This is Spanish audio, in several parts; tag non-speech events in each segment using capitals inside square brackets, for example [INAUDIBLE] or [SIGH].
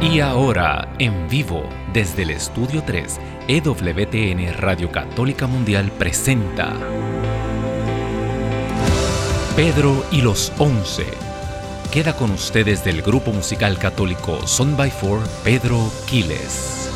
Y ahora, en vivo, desde el Estudio 3, EWTN Radio Católica Mundial presenta Pedro y los Once. Queda con ustedes del grupo musical católico Son by Four, Pedro Quiles.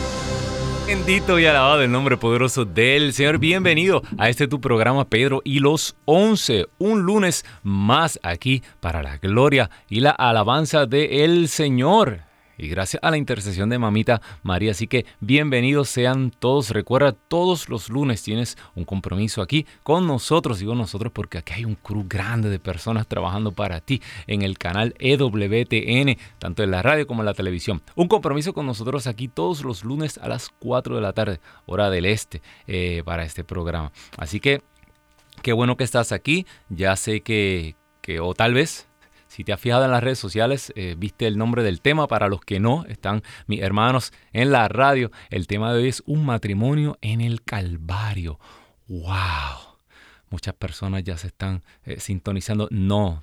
Bendito y alabado el nombre poderoso del Señor. Bienvenido a este tu programa Pedro y los Once. Un lunes más aquí para la gloria y la alabanza del Señor y gracias a la intercesión de mamita María. Así que bienvenidos sean todos. Recuerda, todos los lunes tienes un compromiso aquí con nosotros. Digo nosotros porque aquí hay un crew grande de personas trabajando para ti en el canal EWTN, tanto en la radio como en la televisión. Un compromiso con nosotros aquí todos los lunes a las 4 de la tarde, hora del este, eh, para este programa. Así que qué bueno que estás aquí. Ya sé que, que o tal vez si te has fijado en las redes sociales, eh, viste el nombre del tema. Para los que no, están mis hermanos en la radio. El tema de hoy es un matrimonio en el Calvario. ¡Wow! Muchas personas ya se están eh, sintonizando. No,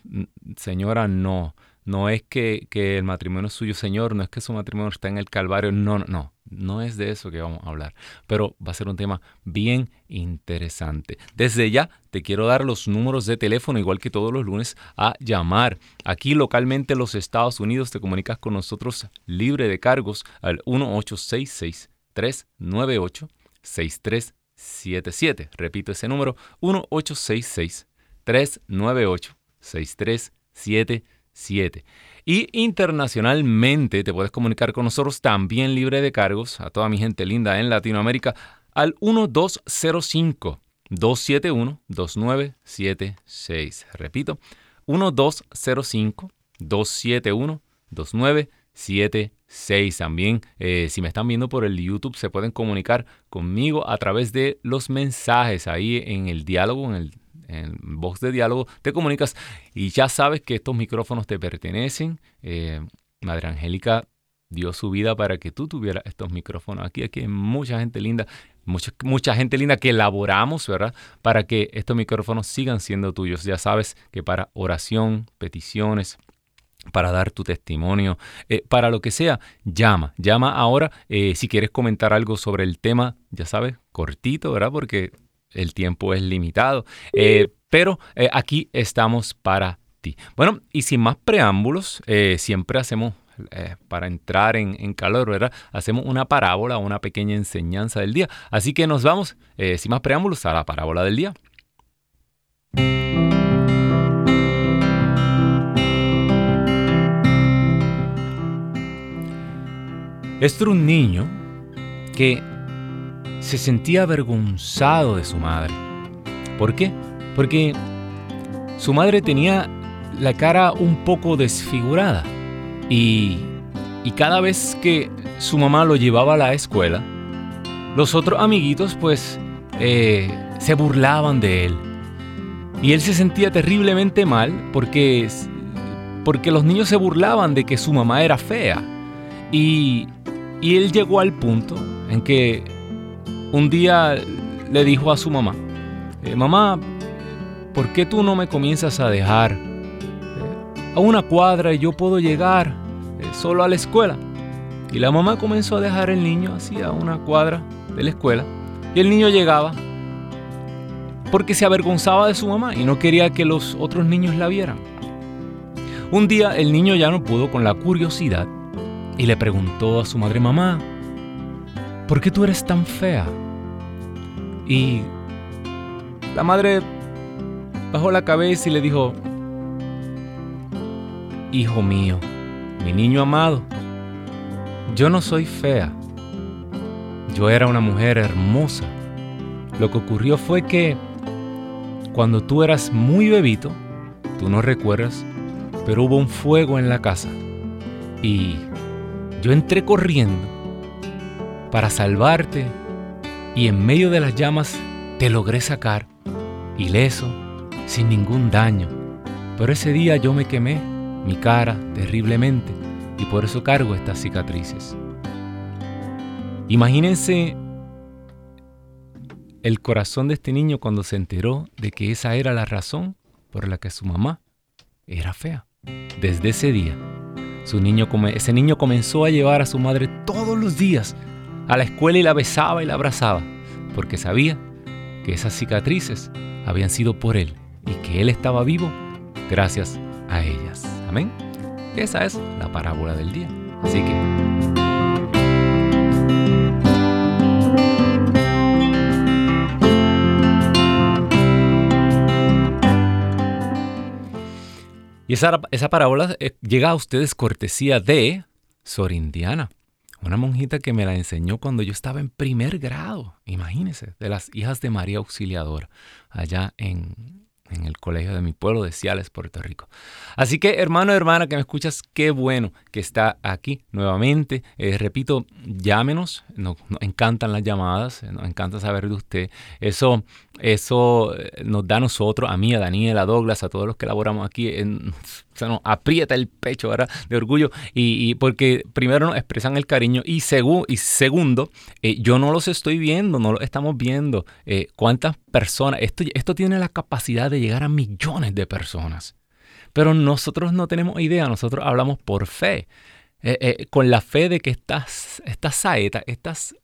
señora, no. No es que, el matrimonio es suyo, Señor. No es que su matrimonio está en el Calvario. No, no, no. No es de eso que vamos a hablar, pero va a ser un tema bien interesante. Desde ya te quiero dar los números de teléfono, igual que todos los lunes, a llamar. Aquí localmente en los Estados Unidos te comunicas con nosotros libre de cargos al 1866-398-6377. Repito ese número, 1866-398-6377. Y internacionalmente te puedes comunicar con nosotros también libre de cargos, a toda mi gente linda en Latinoamérica, al 1205 271 2976. Repito, 1205 271 2976. También, eh, si me están viendo por el YouTube, se pueden comunicar conmigo a través de los mensajes ahí en el diálogo, en el en Voz de Diálogo, te comunicas y ya sabes que estos micrófonos te pertenecen. Eh, Madre Angélica dio su vida para que tú tuvieras estos micrófonos. Aquí, aquí hay mucha gente linda, mucha, mucha gente linda que elaboramos, ¿verdad? Para que estos micrófonos sigan siendo tuyos. Ya sabes que para oración, peticiones, para dar tu testimonio, eh, para lo que sea, llama, llama ahora. Eh, si quieres comentar algo sobre el tema, ya sabes, cortito, ¿verdad? Porque el tiempo es limitado. Eh, pero eh, aquí estamos para ti. Bueno, y sin más preámbulos, eh, siempre hacemos, para entrar en, calor, ¿verdad? Hacemos una parábola, una pequeña enseñanza del día. Así que nos vamos, sin más preámbulos, a la parábola del día. Esto era un niño que se sentía avergonzado de su madre. ¿Por qué? Porque su madre tenía la cara un poco desfigurada y, cada vez que su mamá lo llevaba a la escuela, los otros amiguitos pues eh, se burlaban de él. Y él se sentía terriblemente mal porque, porque los niños se burlaban de que su mamá era fea. Y, y él llegó al punto en que un día le dijo a su mamá, eh, mamá, ¿por qué tú no me comienzas a dejar eh, a una cuadra y yo puedo llegar eh, solo a la escuela? Y la mamá comenzó a dejar el niño así a una cuadra de la escuela y el niño llegaba porque se avergonzaba de su mamá y no quería que los otros niños la vieran. Un día el niño ya no pudo con la curiosidad y le preguntó a su madre, mamá, ¿por qué tú eres tan fea? Y la madre bajó la cabeza y le dijo, Hijo mío, mi niño amado, yo no soy fea. Yo era una mujer hermosa. Lo que ocurrió fue que cuando tú eras muy bebito, tú no recuerdas, pero hubo un fuego en la casa. Y yo entré corriendo para salvarte y en medio de las llamas te logré sacar, ileso, sin ningún daño. Pero ese día yo me quemé mi cara terriblemente y por eso cargo estas cicatrices. Imagínense el corazón de este niño cuando se enteró de que esa era la razón por la que su mamá era fea. Desde ese día, ese niño comenzó a llevar a su madre todos los días a la escuela y la besaba y la abrazaba, porque sabía que esas cicatrices habían sido por él y que él estaba vivo gracias a ellas. Amén. Esa es la parábola del día. Así que Y esa, esa parábola eh, llega a ustedes cortesía de Sor Indiana, una monjita que me la enseñó cuando yo estaba en primer grado, imagínense, de las hijas de María Auxiliadora, allá en, en el colegio de mi pueblo de Ciales, Puerto Rico. Así que hermano, hermana, que me escuchas, qué bueno que está aquí nuevamente. Eh, repito, llámenos, nos, encantan las llamadas, nos encanta saber de usted. Eso, eso eh, nos da a nosotros, a mí, a Daniel, a Douglas, a todos los que elaboramos aquí, en, [LAUGHS] se nos aprieta el pecho ¿verdad? de orgullo y, porque primero nos expresan el cariño y, y segundo, eh, yo no los estoy viendo, no los estamos viendo. Eh, ¿Cuántas personas? Esto, esto tiene la capacidad de llegar a millones de personas. Pero nosotros no tenemos idea, nosotros hablamos por fe. Eh, con la fe de que estas, estas saetas, estas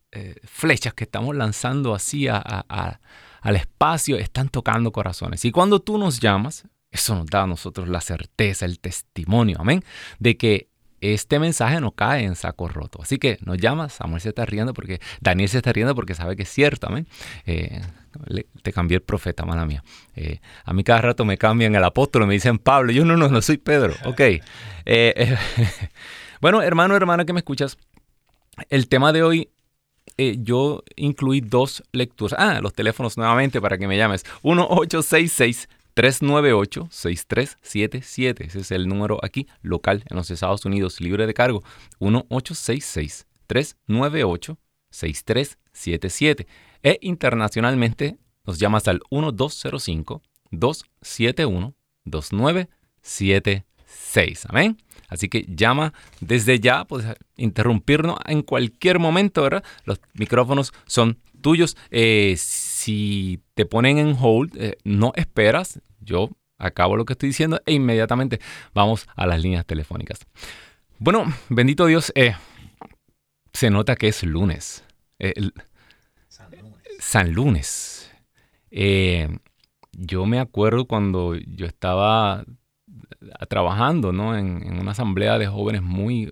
flechas que estamos lanzando así al espacio están tocando corazones. Y cuando tú nos llamas, eso nos da a nosotros la certeza, el testimonio, amén, de que este mensaje no cae en saco roto. Así que nos llama, Samuel se está riendo porque, Daniel se está riendo porque sabe que es cierto, amén. Eh, te cambié el profeta, mala mía. Eh, a mí cada rato me cambian el apóstol, me dicen Pablo, yo no, no, no soy Pedro. [LAUGHS] Ok. Eh, [LAUGHS] bueno, hermano, hermana que me escuchas, el tema de hoy yo incluí dos lecturas. Ah, los teléfonos nuevamente para que me llames. 1866 398-6377. Ese es el número aquí, local, en los Estados Unidos, libre de cargo. 1866-398-6377. E internacionalmente nos llamas al 1205-271-2976. Amén. Así que llama desde ya, puedes interrumpirnos en cualquier momento, ¿verdad? Los micrófonos son tuyos. Eh, si te ponen en hold, eh, no esperas, yo acabo lo que estoy diciendo e inmediatamente vamos a las líneas telefónicas. Bueno, bendito Dios, eh, se nota que es lunes. San Lunes. yo me acuerdo cuando yo estaba trabajando ¿no? en, una asamblea de jóvenes muy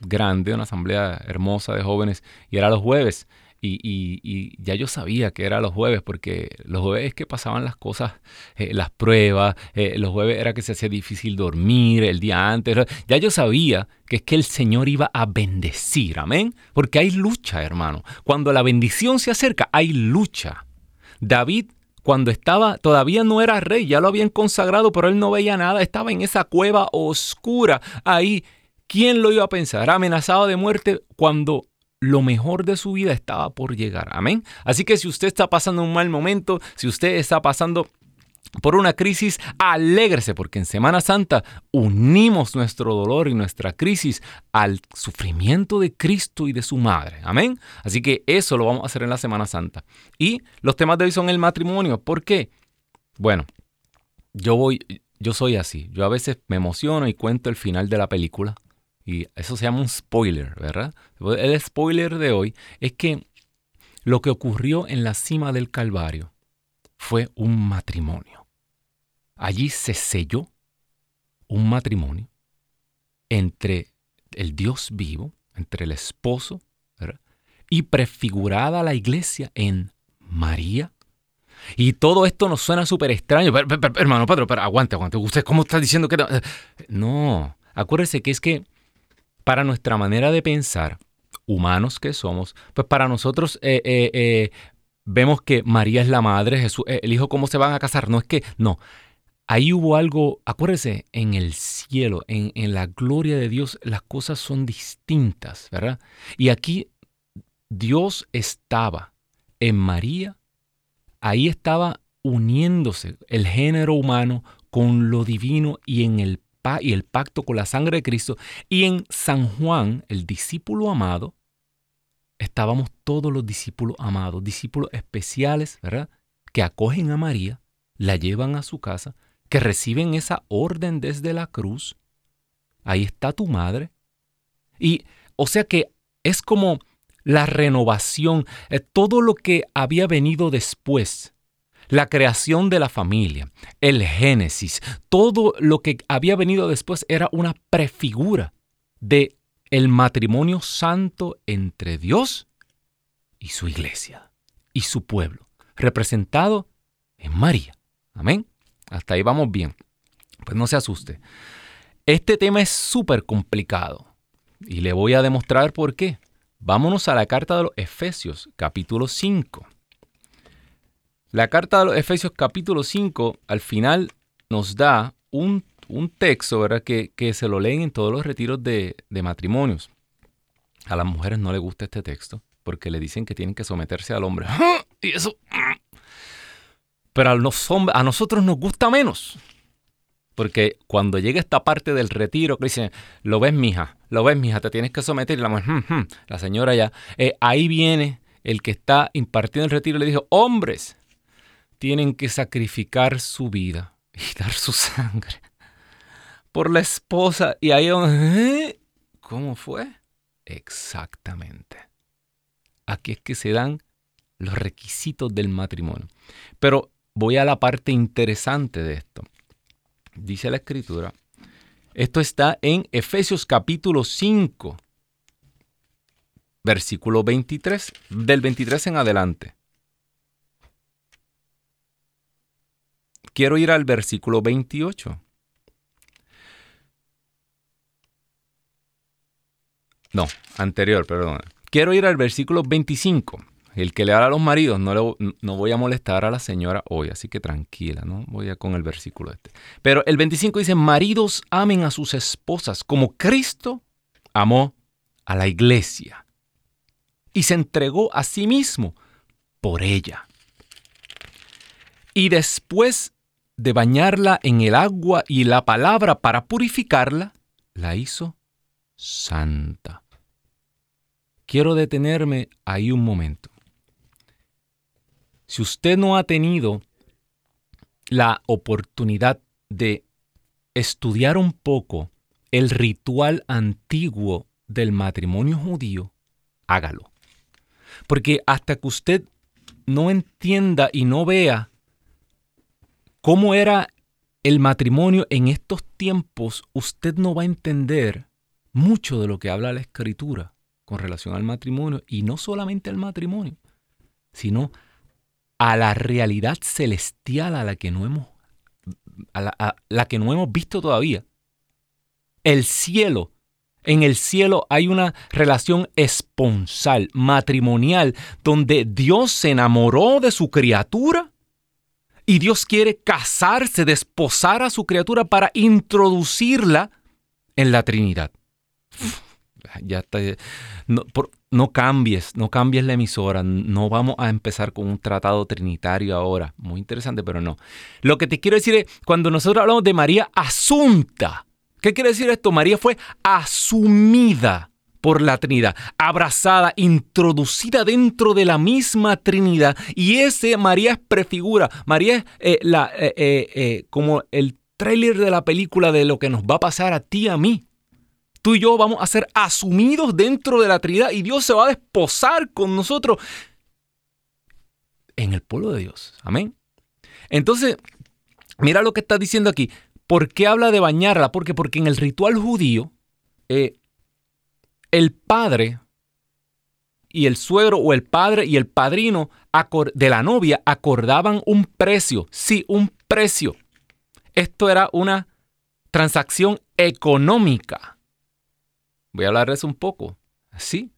grande, una asamblea hermosa de jóvenes, y era los jueves. Y, ya yo sabía que era los jueves, porque los jueves es que pasaban las cosas, eh, las pruebas, eh, los jueves era que se hacía difícil dormir el día antes. Ya yo sabía que es que el Señor iba a bendecir, amén. Porque hay lucha, hermano. Cuando la bendición se acerca, hay lucha. David cuando estaba, todavía no era rey, ya lo habían consagrado, pero él no veía nada, estaba en esa cueva oscura ahí. ¿Quién lo iba a pensar? Amenazado de muerte cuando lo mejor de su vida estaba por llegar. Amén. Así que si usted está pasando un mal momento, si usted está pasando por una crisis, alégrese porque en Semana Santa unimos nuestro dolor y nuestra crisis al sufrimiento de Cristo y de su madre. Amén. Así que eso lo vamos a hacer en la Semana Santa. Y los temas de hoy son el matrimonio. ¿Por qué? Bueno, yo voy, yo soy así. Yo a veces me emociono y cuento el final de la película. Y eso se llama un spoiler, ¿verdad? El spoiler de hoy es que lo que ocurrió en la cima del Calvario fue un matrimonio. Allí se selló un matrimonio entre el Dios vivo, entre el esposo, ¿verdad? y prefigurada la iglesia en María. Y todo esto nos suena súper extraño. hermano Pedro, pero aguante, aguante. ¿Usted cómo está diciendo que no? Acuérdese que es que para nuestra manera de pensar, humanos que somos, pues para nosotros eh, eh, eh, vemos que María es la madre, Jesús, el hijo, ¿cómo se van a casar? No es que, no. Ahí hubo algo, acuérdese, en el cielo, en, en la gloria de Dios, las cosas son distintas, ¿verdad? Y aquí Dios estaba en María, ahí estaba uniéndose el género humano con lo divino y en el y el pacto con la sangre de Cristo. Y en San Juan, el discípulo amado, estábamos todos los discípulos amados, discípulos especiales, ¿verdad? Que acogen a María, la llevan a su casa, que reciben esa orden desde la cruz ahí está tu madre. Y o sea que es como la renovación, eh, todo lo que había venido después, la creación de la familia, el Génesis, todo lo que había venido después era una prefigura de el matrimonio santo entre Dios y su iglesia y su pueblo, representado en María. Amén. Hasta ahí vamos bien. Pues no se asuste. Este tema es súper complicado y le voy a demostrar por qué. Vámonos a la carta de los Efesios, capítulo 5. La carta de los Efesios, capítulo 5, al final nos da un, texto ¿verdad? Que, se lo leen en todos los retiros de, de matrimonios. A las mujeres no les gusta este texto porque le dicen que tienen que someterse al hombre. [LAUGHS] Y eso. Pero a, nosotros nos gusta menos. Porque cuando llega esta parte del retiro, que dicen, lo ves, mija, lo ves, mija, te tienes que someter. Y la mujer, hmm, hmm", la señora ya, eh, ahí viene el que está impartiendo el retiro y le dijo, hombres, tienen que sacrificar su vida y [LAUGHS] dar su sangre por la esposa. Y ahí, ¿eh? ¿cómo fue? Exactamente. Aquí es que se dan los requisitos del matrimonio. Pero voy a la parte interesante de esto dice la escritura. Esto está en Efesios capítulo 5, versículo 23, del 23 en adelante. Quiero ir al versículo 28. No, anterior, perdón. Quiero ir al versículo 25. El que le habla a los maridos, no, no voy a molestar a la señora hoy, así que tranquila, ¿no? Voy a con el versículo este. Pero el 25 dice, maridos amen a sus esposas como Cristo amó a la iglesia y se entregó a sí mismo por ella. Y después de bañarla en el agua y la palabra para purificarla, la hizo santa. Quiero detenerme ahí un momento. Si usted no ha tenido la oportunidad de estudiar un poco el ritual antiguo del matrimonio judío, hágalo. Porque hasta que usted no entienda y no vea cómo era el matrimonio en estos tiempos, usted no va a entender mucho de lo que habla la escritura con relación al matrimonio y no solamente al matrimonio, sino a la realidad celestial a la que no hemos, a la, que no hemos visto todavía. El cielo. En el cielo hay una relación esponsal, matrimonial, donde Dios se enamoró de su criatura y Dios quiere casarse, desposar a su criatura para introducirla en la Trinidad. Ya está. No, no cambies, no cambies la emisora, no vamos a empezar con un tratado trinitario ahora. Muy interesante, pero no. Lo que te quiero decir es, cuando nosotros hablamos de María asunta, ¿qué quiere decir esto? María fue asumida por la Trinidad, abrazada, introducida dentro de la misma Trinidad. Y ese María es prefigura, María es eh, la, eh, eh, como el tráiler de la película de lo que nos va a pasar a ti y a mí tú y yo vamos a ser asumidos dentro de la Trinidad y Dios se va a desposar con nosotros en el pueblo de Dios. Amén. Entonces, mira lo que está diciendo aquí. ¿Por qué habla de bañarla? Porque, porque en el ritual judío, el padre y el suegro o el padre y el padrino de la novia acordaban un precio. Sí, un precio. Esto era una transacción económica. Voy a hablarles un poco. Sí,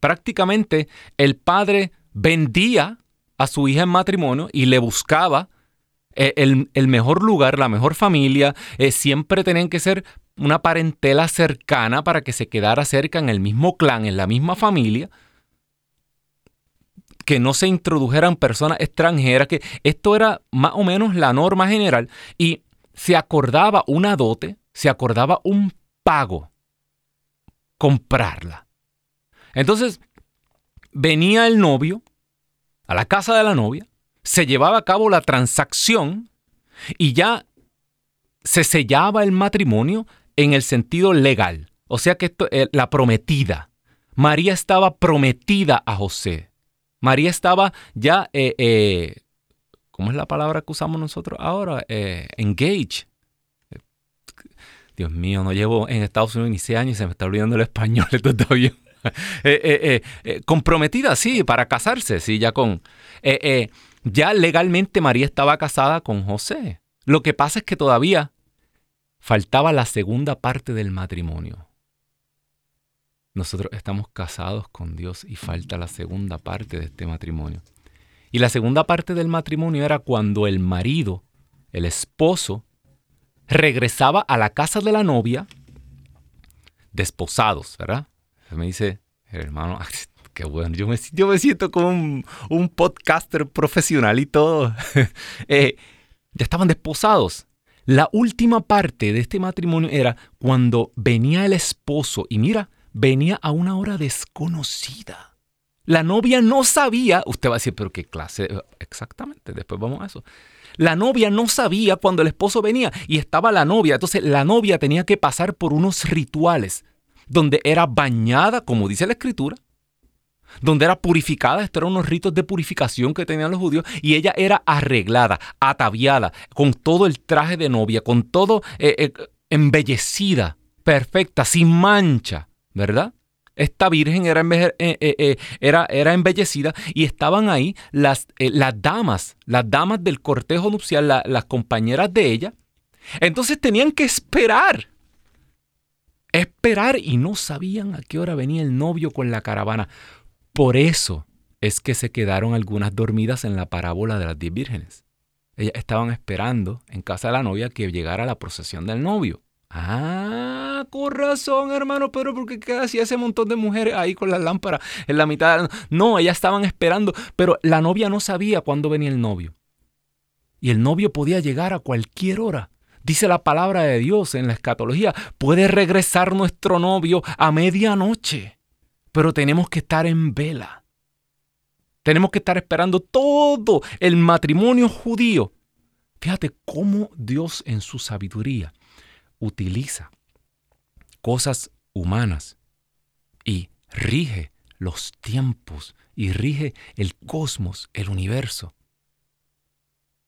prácticamente el padre vendía a su hija en matrimonio y le buscaba eh, el, mejor lugar, la mejor familia. Eh, siempre tenían que ser una parentela cercana para que se quedara cerca en el mismo clan, en la misma familia. Que no se introdujeran personas extranjeras, que esto era más o menos la norma general. Y se acordaba una dote, se acordaba un pago comprarla. Entonces, venía el novio a la casa de la novia, se llevaba a cabo la transacción y ya se sellaba el matrimonio en el sentido legal. O sea que esto, eh, la prometida. María estaba prometida a José. María estaba ya, eh, eh, ¿cómo es la palabra que usamos nosotros ahora? engage. Dios mío, no llevo en Estados Unidos ni seis años y se me está olvidando el español. [LAUGHS] Bien. comprometida, sí, para casarse, sí, ya con... ya legalmente María estaba casada con José. Lo que pasa es que todavía faltaba la segunda parte del matrimonio. Nosotros estamos casados con Dios y falta la segunda parte de este matrimonio. Y la segunda parte del matrimonio era cuando el marido, el esposo, regresaba a la casa de la novia, desposados, ¿verdad? Me dice, hermano, [LAUGHS] qué bueno, yo me, siento como un, podcaster profesional y todo. [LAUGHS] eh, ya estaban desposados. La última parte de este matrimonio era cuando venía el esposo y mira, venía a una hora desconocida. La novia no sabía, usted va a decir, pero qué clase, exactamente, después vamos a eso. La novia no sabía cuando el esposo venía y estaba la novia, entonces la novia tenía que pasar por unos rituales donde era bañada, como dice la escritura, donde era purificada, estos eran unos ritos de purificación que tenían los judíos, y ella era arreglada, ataviada, con todo el traje de novia, con todo eh, eh, embellecida, perfecta, sin mancha, ¿verdad? Esta virgen era, eh, era, era embellecida y estaban ahí las, las, damas, las damas del cortejo nupcial, las compañeras de ella. Entonces tenían que esperar esperar y no sabían a qué hora venía el novio con la caravana. Por eso es que se quedaron algunas dormidas en la parábola de las diez vírgenes. Ellas estaban esperando en casa de la novia que llegara la procesión del novio. Ah, con razón, hermano, pero porque hacía ese montón de mujeres ahí con las lámparas en la mitad? No, ellas estaban esperando, pero la novia no sabía cuándo venía el novio. Y el novio podía llegar a cualquier hora. Dice la palabra de Dios en la escatología, puede regresar nuestro novio a medianoche pero tenemos que estar en vela. Tenemos que estar esperando todo el matrimonio judío. Fíjate cómo Dios en su sabiduría utiliza cosas humanas y rige los tiempos y rige el cosmos, el universo.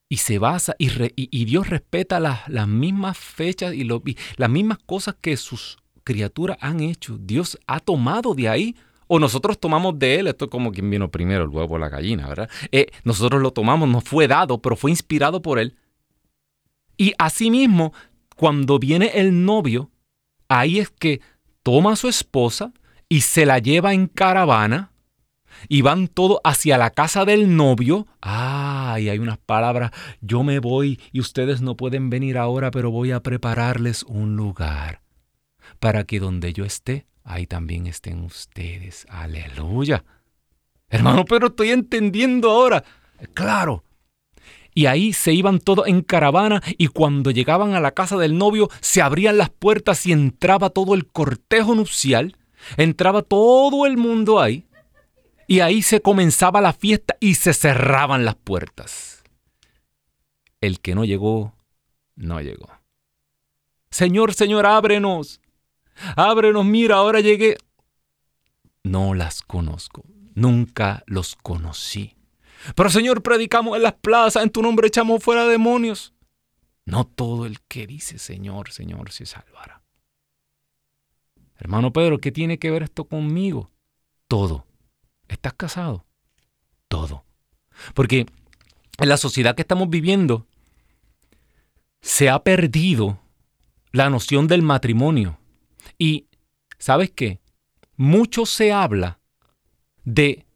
Y se basa, y, Dios respeta las, mismas fechas y las mismas cosas que sus criaturas han hecho. Dios ha tomado de ahí o nosotros tomamos de él, esto es como quien vino primero, el huevo o la gallina, ¿verdad? Eh, nosotros lo tomamos, nos fue dado, pero fue inspirado por él. Y asimismo, cuando viene el novio, ahí es que toma a su esposa y se la lleva en caravana y van todos hacia la casa del novio. Ah, y hay unas palabras, yo me voy y ustedes no pueden venir ahora, pero voy a prepararles un lugar para que donde yo esté, ahí también estén ustedes. Aleluya. Hermano, pero estoy entendiendo ahora. Claro. Y ahí se iban todos en caravana y cuando llegaban a la casa del novio se abrían las puertas y entraba todo el cortejo nupcial, entraba todo el mundo ahí y ahí se comenzaba la fiesta y se cerraban las puertas. El que no llegó, no llegó. Señor, Señor, ábrenos. Ábrenos, mira, ahora llegué. No las conozco, nunca los conocí. Pero Señor, predicamos en las plazas, en tu nombre echamos fuera demonios. No todo el que dice Señor, Señor se salvará. Hermano Pedro, ¿qué tiene que ver esto conmigo? Todo. ¿Estás casado? Todo. Porque en la sociedad que estamos viviendo se ha perdido la noción del matrimonio. Y, ¿sabes qué? Mucho se habla de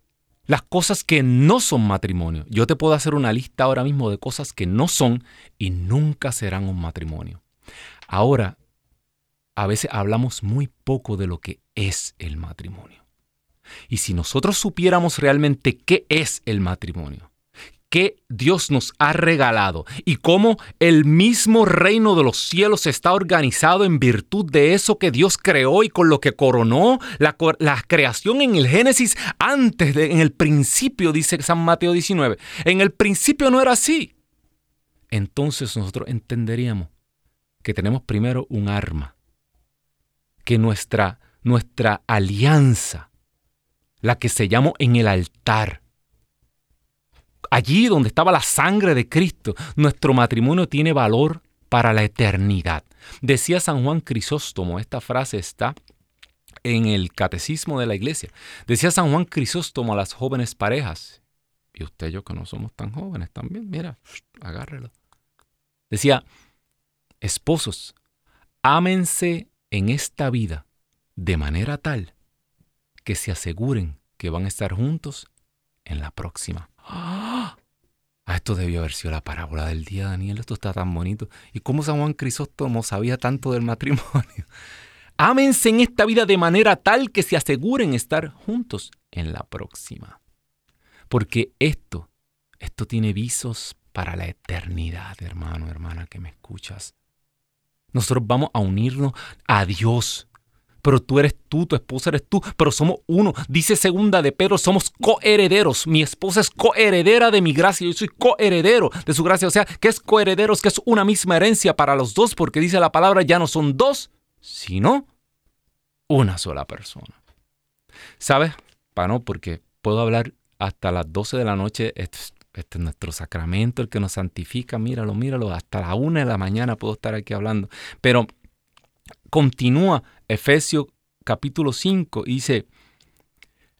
las cosas que no son matrimonio. Yo te puedo hacer una lista ahora mismo de cosas que no son y nunca serán un matrimonio. Ahora, a veces hablamos muy poco de lo que es el matrimonio. Y si nosotros supiéramos realmente qué es el matrimonio, que Dios nos ha regalado y cómo el mismo reino de los cielos está organizado en virtud de eso que Dios creó y con lo que coronó la, creación en el Génesis antes de, en el principio, dice San Mateo 19. En el principio no era así. Entonces nosotros entenderíamos que tenemos primero un arma que nuestra, nuestra alianza, la que se llamó en el altar, allí donde estaba la sangre de Cristo, nuestro matrimonio tiene valor para la eternidad. Decía San Juan Crisóstomo, esta frase está en el catecismo de la iglesia. Decía San Juan Crisóstomo a las jóvenes parejas, y usted y yo que no somos tan jóvenes también, mira, agárrelo. Decía, esposos, ámense en esta vida de manera tal que se aseguren que van a estar juntos en la próxima. [GASPS] ¡Ah! Esto debió haber sido la parábola del día, Daniel. Esto está tan bonito. ¿Y cómo San Juan Crisóstomo sabía tanto del matrimonio? [LAUGHS] Ámense en esta vida de manera tal que se aseguren estar juntos en la próxima. Porque esto, esto tiene visos para la eternidad, hermano, hermana, que me escuchas. Nosotros vamos a unirnos a Dios. Pero tú eres tú, tu esposa eres tú, pero somos uno. Dice segunda de Pedro, somos coherederos. Mi esposa es coheredera de mi gracia, yo soy coheredero de su gracia. O sea, que es coherederos, que es una misma herencia para los dos, porque dice la palabra, ya no son dos, sino una sola persona. ¿Sabes? Para no, porque puedo hablar hasta las 12 de la noche. Este, este, es nuestro sacramento, el que nos santifica. Míralo, míralo. Hasta la 1 de la mañana puedo estar aquí hablando. Pero continúa Efesios capítulo 5 y dice,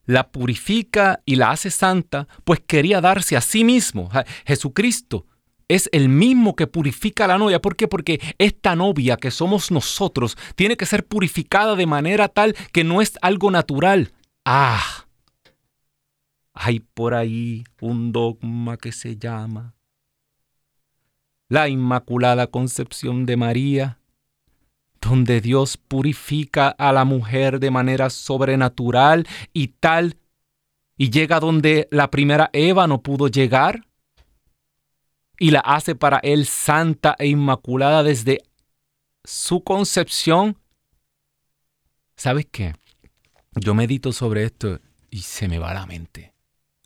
la purifica y la hace santa, pues quería darse a sí mismo. Jesucristo es el mismo que purifica a la novia. ¿Por qué? Porque esta novia que somos nosotros tiene que ser purificada de manera tal que no es algo natural. Ah, hay por ahí un dogma que se llama la Inmaculada Concepción de María, donde Dios purifica a la mujer de manera sobrenatural y tal, y llega donde la primera Eva no pudo llegar y la hace para él santa e inmaculada desde su concepción. ¿Sabes qué? Yo medito sobre esto y se me va la mente.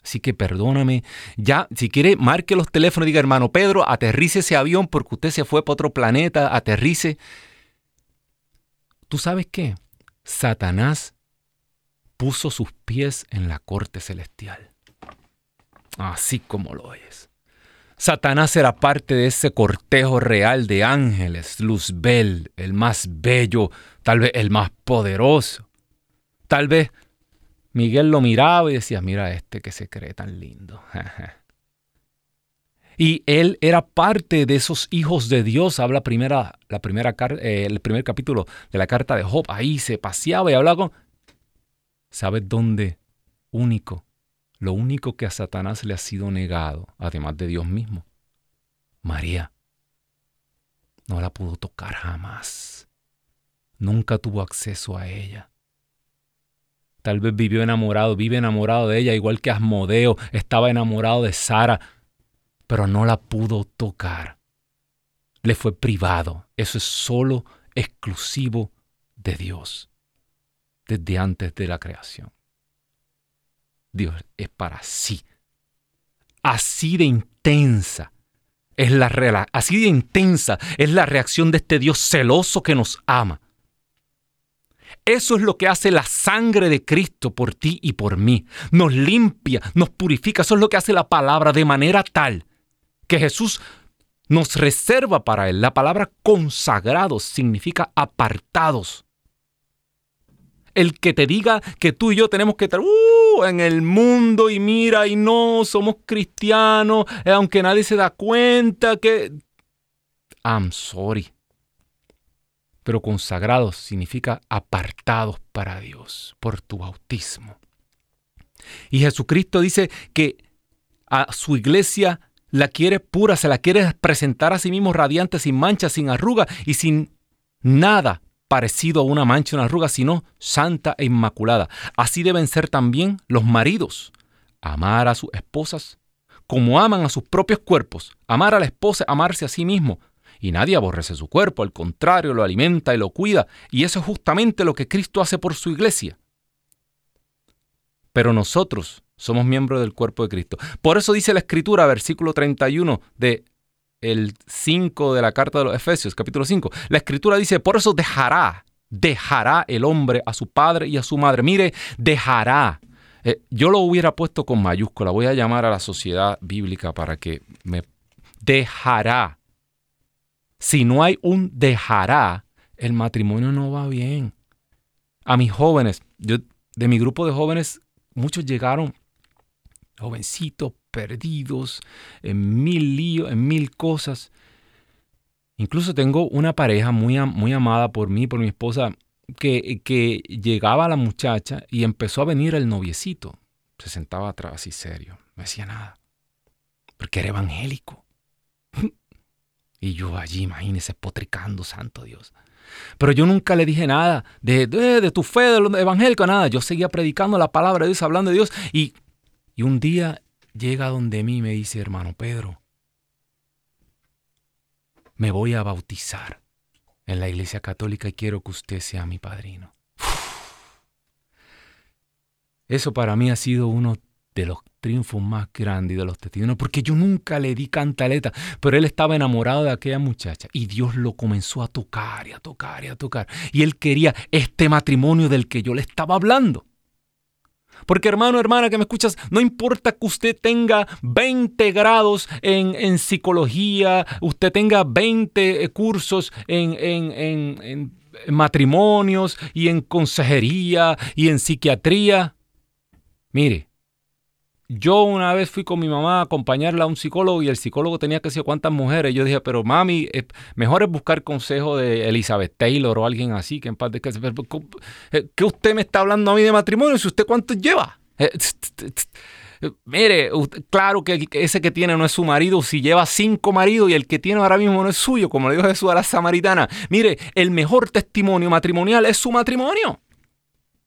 Así que perdóname. Ya, si quiere, marque los teléfonos y diga, hermano Pedro, aterrice ese avión porque usted se fue para otro planeta, aterrice. ¿Tú sabes qué? Satanás puso sus pies en la corte celestial. Así como lo es. Satanás era parte de ese cortejo real de ángeles, Luzbel, el más bello, tal vez el más poderoso. Tal vez Miguel lo miraba y decía, mira este que se cree tan lindo. [LAUGHS] y él era parte de esos hijos de Dios. Habla primera, la primera, eh, el primer capítulo de la carta de Job. Ahí se paseaba y hablaba con... ¿Sabes dónde? Único lo único que a Satanás le ha sido negado, además de Dios mismo, María, no la pudo tocar jamás. Nunca tuvo acceso a ella. Tal vez vivió enamorado, vive enamorado de ella, igual que Asmodeo estaba enamorado de Sara, pero no la pudo tocar. Le fue privado. Eso es solo exclusivo de Dios, desde antes de la creación. Dios es para sí. Así de intensa es la así de intensa es la reacción de este Dios celoso que nos ama. Eso es lo que hace la sangre de Cristo por ti y por mí. Nos limpia, nos purifica. Eso es lo que hace la palabra de manera tal que Jesús nos reserva para Él. La palabra consagrados significa apartados el que te diga que tú y yo tenemos que estar uh, en el mundo y mira y no somos cristianos, eh, aunque nadie se da cuenta que... I'm sorry. Pero consagrados significa apartados para Dios por tu bautismo. Y Jesucristo dice que a su iglesia la quiere pura, se la quiere presentar a sí mismo radiante, sin mancha, sin arruga y sin nada parecido a una mancha, una arruga, sino santa e inmaculada. Así deben ser también los maridos. Amar a sus esposas como aman a sus propios cuerpos. Amar a la esposa, amarse a sí mismo. Y nadie aborrece su cuerpo, al contrario, lo alimenta y lo cuida. Y eso es justamente lo que Cristo hace por su iglesia. Pero nosotros somos miembros del cuerpo de Cristo. Por eso dice la Escritura, versículo 31 de el 5 de la carta de los Efesios, capítulo 5. La escritura dice, por eso dejará Dejará el hombre a su padre y a su madre. Mire, dejará. Eh, yo lo hubiera puesto con mayúscula. Voy a llamar a la sociedad bíblica para que me dejará. Si no hay un dejará, el matrimonio no va bien. A mis jóvenes, yo de mi grupo de jóvenes, muchos llegaron jovencitos, perdidos, en mil líos, en mil cosas. Incluso tengo una pareja muy, muy amada por mí, por mi esposa, que, que llegaba la muchacha y empezó a venir el noviecito. Se sentaba atrás así serio, no decía nada, porque era evangélico. [LAUGHS] y yo allí, imagínese, potricando, santo Dios. Pero yo nunca le dije nada de, de, tu fe de evangélico, nada. Yo seguía predicando la palabra de Dios, hablando de Dios. Y, y un día llega donde mí me dice, hermano Pedro, me voy a bautizar en la iglesia católica y quiero que usted sea mi padrino. Eso para mí ha sido uno de los triunfos más grandes de los testigos, porque yo nunca le di cantaleta, pero él estaba enamorado de aquella muchacha y Dios lo comenzó a tocar y a tocar y a tocar. Y él quería este matrimonio del que yo le estaba hablando. Porque hermano, hermana que me escuchas, no importa que usted tenga 20 grados en, psicología, usted tenga 20 eh, cursos en, en matrimonios y en consejería y en psiquiatría. Mire, yo una vez fui con mi mamá a acompañarla a un psicólogo y el psicólogo tenía que decir cuántas mujeres. Yo dije, pero mami, eh, mejor es buscar consejo de Elizabeth Taylor o alguien así que en paz de que eh, ¿Qué usted me está hablando a mí de matrimonio? Si usted cuántos lleva. Eh, mire, claro que ese que tiene no es su marido, si lleva cinco maridos y el que tiene ahora mismo no es suyo, como le dijo Jesús a la samaritana. Mire, el mejor testimonio matrimonial es su matrimonio.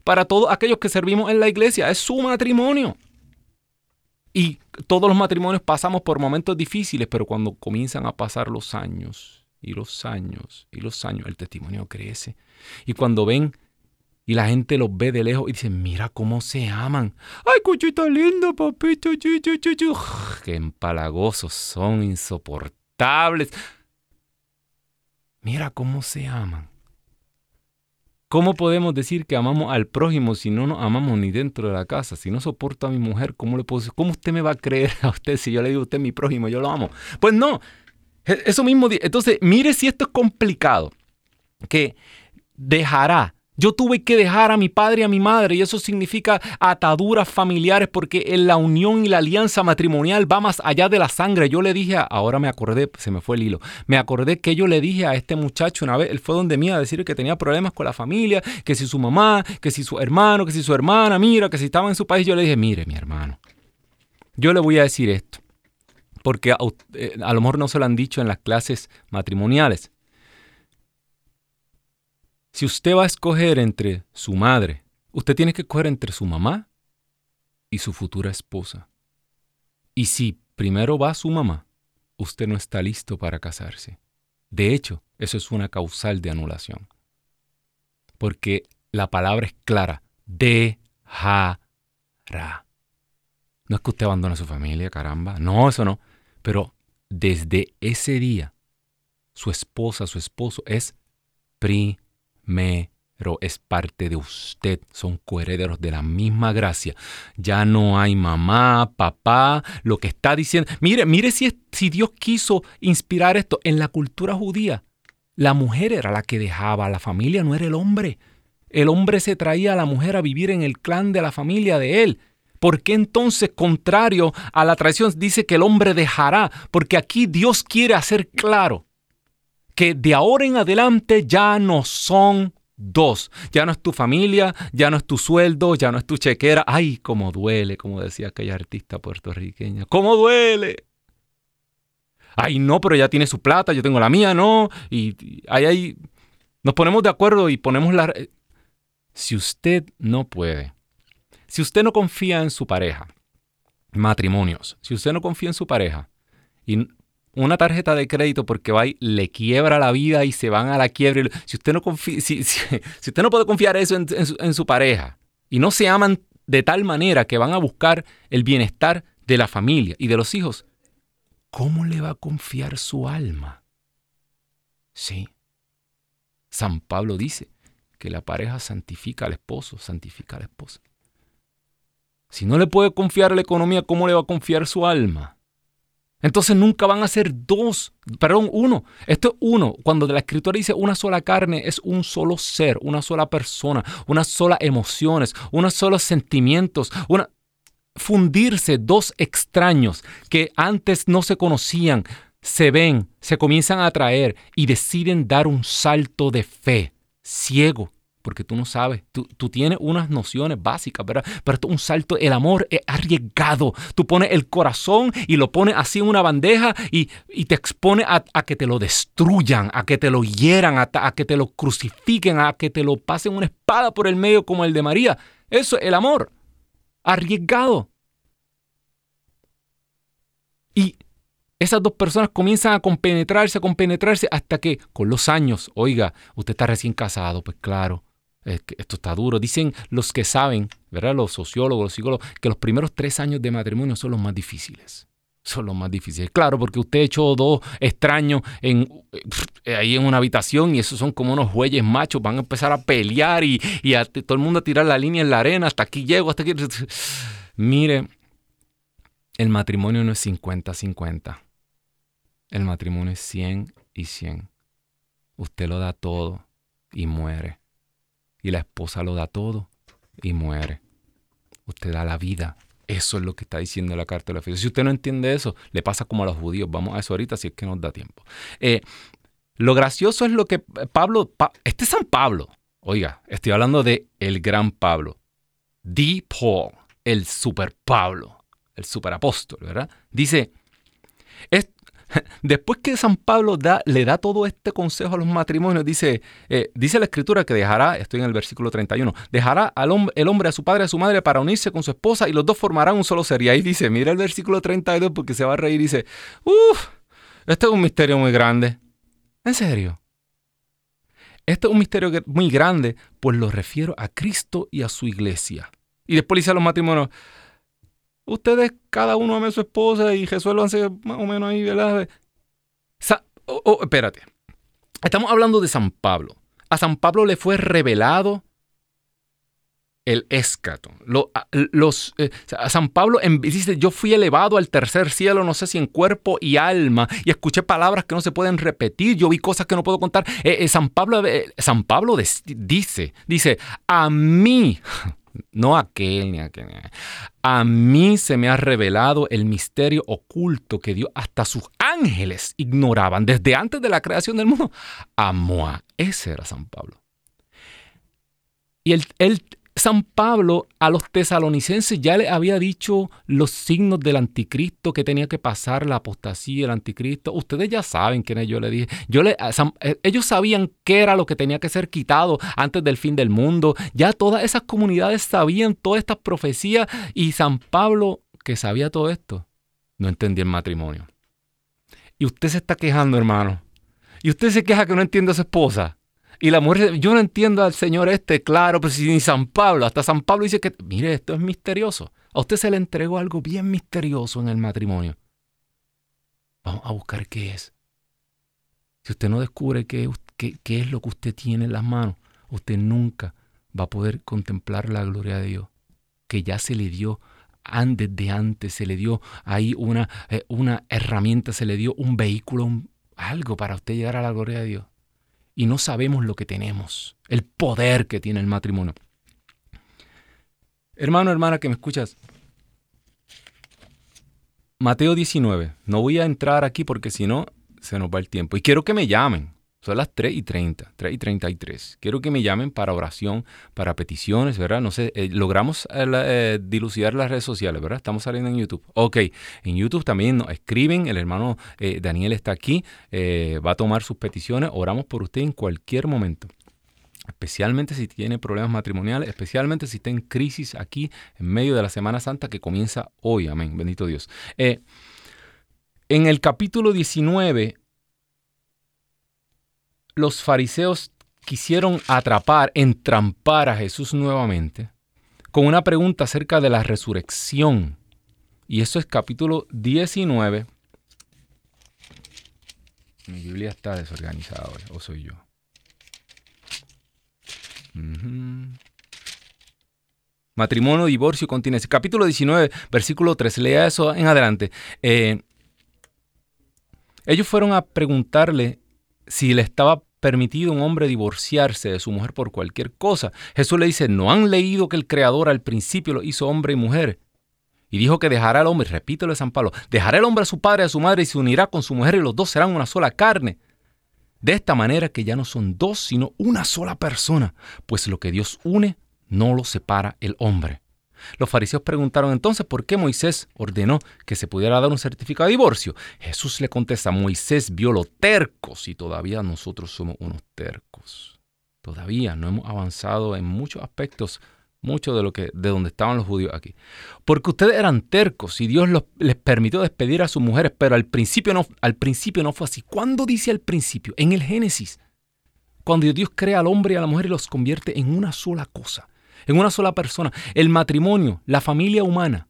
Para todos aquellos que servimos en la iglesia, es su matrimonio. Y todos los matrimonios pasamos por momentos difíciles, pero cuando comienzan a pasar los años y los años y los años, el testimonio crece. Y cuando ven y la gente los ve de lejos y dicen, mira cómo se aman. Ay, cuchito lindo, papito. Qué empalagosos son, insoportables. Mira cómo se aman. ¿Cómo podemos decir que amamos al prójimo si no nos amamos ni dentro de la casa? Si no soporto a mi mujer, ¿cómo le puedo decir? ¿Cómo usted me va a creer a usted si yo le digo a usted mi prójimo, yo lo amo? Pues no. E, eso mismo. Entonces, mire si esto es complicado. Que dejará yo tuve que dejar a mi padre y a mi madre y eso significa ataduras familiares porque en la unión y la alianza matrimonial va más allá de la sangre. Yo le dije, ahora me acordé, se me fue el hilo, me acordé que yo le dije a este muchacho una vez, él fue donde mí a decir que tenía problemas con la familia, que si su mamá, que si su hermano, que si su hermana, mira, que si estaba en su país, yo le dije, mire mi hermano, yo le voy a decir esto, porque a, eh, a lo mejor no se lo han dicho en las clases matrimoniales. Si usted va a escoger entre su madre, usted tiene que escoger entre su mamá y su futura esposa. Y si primero va su mamá, usted no está listo para casarse. De hecho, eso es una causal de anulación. Porque la palabra es clara, dejará. No es que usted abandone a su familia, caramba. No, eso no. Pero desde ese día, su esposa, su esposo es primero pero es parte de usted, son coherederos de la misma gracia. Ya no hay mamá, papá, lo que está diciendo. Mire, mire si, si Dios quiso inspirar esto en la cultura judía. La mujer era la que dejaba, la familia no era el hombre. El hombre se traía a la mujer a vivir en el clan de la familia de él. ¿Por qué entonces, contrario a la tradición, dice que el hombre dejará? Porque aquí Dios quiere hacer claro que de ahora en adelante ya no son dos. Ya no es tu familia, ya no es tu sueldo, ya no es tu chequera. Ay, cómo duele, como decía aquella artista puertorriqueña. ¿Cómo duele? Ay, no, pero ya tiene su plata, yo tengo la mía, no. Y, ahí, ahí nos ponemos de acuerdo y ponemos la... Si usted no puede, si usted no confía en su pareja, matrimonios, si usted no confía en su pareja y una tarjeta de crédito porque va y le quiebra la vida y se van a la quiebra. Si usted no, si, usted no puede confiar eso en, su, pareja y no se aman de tal manera que van a buscar el bienestar de la familia y de los hijos, ¿cómo le va a confiar su alma? Sí. San Pablo dice que la pareja santifica al esposo, santifica a la esposa. Si no le puede confiar la economía, ¿cómo le va a confiar su alma? Entonces nunca van a ser dos, perdón, uno. Esto es uno. Cuando la escritura dice una sola carne, es un solo ser, una sola persona, una sola emociones, unos solos sentimientos, una fundirse dos extraños que antes no se conocían, se ven, se comienzan a atraer y deciden dar un salto de fe, ciego, porque tú no sabes, tú, tienes unas nociones básicas, ¿verdad? Pero un salto, el amor es arriesgado. Tú pones el corazón y lo pones así en una bandeja y, te expone a, que te lo destruyan, a que te lo hieran, a, a, que te lo crucifiquen, a que te lo pasen una espada por el medio como el de María. Eso es el amor, arriesgado. Y esas dos personas comienzan a compenetrarse, a compenetrarse, hasta que con los años, oiga, usted está recién casado, pues claro, esto está duro. Dicen los que saben, ¿verdad? Los sociólogos, los psicólogos, que los primeros tres años de matrimonio son los más difíciles. Son los más difíciles. Claro, porque usted echó dos extraños en, eh, ahí en una habitación y esos son como unos bueyes machos. Van a empezar a pelear y, y a todo el mundo a tirar la línea en la arena. Hasta aquí llego, hasta aquí. [SIGHS] Mire, el matrimonio no es 50-50. El matrimonio es 100 y 100. Usted lo da todo y muere. Y la esposa lo da todo y muere. Usted da la vida. Eso es lo que está diciendo la carta de la fe. Si usted no entiende eso, le pasa como a los judíos. Vamos a eso ahorita si es que nos da tiempo. Eh, lo gracioso es lo que Pablo, este es San Pablo. Oiga, estoy hablando de el gran Pablo. The Paul, el super Pablo el superapóstol, ¿verdad? Dice, [LAUGHS] después que San Pablo le da todo este consejo a los matrimonios, dice, eh, dice la escritura que dejará, estoy en el versículo 31, dejará al el hombre a su padre a su madre para unirse con su esposa y los dos formarán un solo ser. Y ahí dice, mira el versículo 32 porque se va a reír y dice, uff, este es un misterio muy grande. ¿En serio? Este es un misterio muy grande, pues lo refiero a Cristo y a su iglesia. Y después dice a los matrimonios, ustedes cada uno ame a su esposa y hace más o menos ahí, ¿verdad? Espérate. Estamos hablando de San Pablo. A San Pablo le fue revelado el escato. los, eh, San Pablo dice, yo fui elevado al tercer cielo, no sé si en cuerpo y alma, y escuché palabras que no se pueden repetir, yo vi cosas que no puedo contar. Eh, eh, San Pablo, San Pablo dice, dice, a mí, no aquel ni aquel. A mí se me ha revelado el misterio oculto que Dios hasta sus ángeles ignoraban desde antes de la creación del mundo. Amoa, ese era San Pablo. Y él, él, San Pablo a los tesalonicenses ya le había dicho los signos del anticristo que tenía que pasar la apostasía del anticristo. Ustedes ya saben quién yo le dije. Yo le, eh, ellos sabían qué era lo que tenía que ser quitado antes del fin del mundo. Ya todas esas comunidades sabían todas estas profecías y San Pablo, que sabía todo esto, no entendía el matrimonio. Y usted se está quejando, hermano. Y usted se queja que no entiende a su esposa. Y la mujer, yo no entiendo al Señor este, claro, pero si ni San Pablo, hasta San Pablo dice que, mire, esto es misterioso. A usted se le entregó algo bien misterioso en el matrimonio. Vamos a buscar qué es. Si usted no descubre qué, qué es lo que usted tiene en las manos, usted nunca va a poder contemplar la gloria de Dios, que ya se le dio antes de antes, se le dio ahí una, eh, una herramienta, se le dio un vehículo, algo para usted llegar a la gloria de Dios y no sabemos lo que tenemos, el poder que tiene el matrimonio. Hermano, hermana que me escuchas, Mateo 19, no voy a entrar aquí porque si no se nos va el tiempo. Y quiero que me llamen. Son las 3 y 30, 3 y 33. Quiero que me llamen para oración, para peticiones, ¿verdad? No sé, eh, logramos eh, eh, dilucidar las redes sociales, ¿verdad? Estamos saliendo en YouTube. Ok, en YouTube también nos escriben, el hermano Daniel está aquí, va a tomar sus peticiones, oramos por usted en cualquier momento. Especialmente si tiene problemas matrimoniales, especialmente si está en crisis aquí en medio de la Semana Santa que comienza hoy. Amén. Bendito Dios. en el capítulo 19 los fariseos quisieron atrapar, entrampar a Jesús nuevamente con una pregunta acerca de la resurrección. Y eso es capítulo 19. Mi Biblia está desorganizada hoy, o soy yo. Matrimonio, divorcio, continencia. Capítulo 19, versículo 3. Lea eso en adelante. Eh, ellos fueron a preguntarle si le estaba permitido a un hombre divorciarse de su mujer por cualquier cosa. Jesús le dice, ¿no han leído que el Creador al principio lo hizo hombre y mujer? Y dijo que dejará al hombre, repítelo San Pablo, dejará el hombre a su padre y a su madre y se unirá con su mujer y los dos serán una sola carne. De esta manera que ya no son dos, sino una sola persona, pues lo que Dios une no lo separa el hombre. Los fariseos preguntaron entonces por qué Moisés ordenó que se pudiera dar un certificado de divorcio. Jesús le contesta, Moisés vio lo tercos y todavía nosotros somos unos tercos. Todavía no hemos avanzado en muchos aspectos, mucho de lo que de donde estaban los judíos aquí. Porque ustedes eran tercos y Dios les permitió despedir a sus mujeres, pero al principio no al principio no fue así. ¿Cuándo dice al principio? En el Génesis. Cuando Dios crea al hombre y a la mujer y los convierte en una sola cosa en una sola persona. El matrimonio, la familia humana.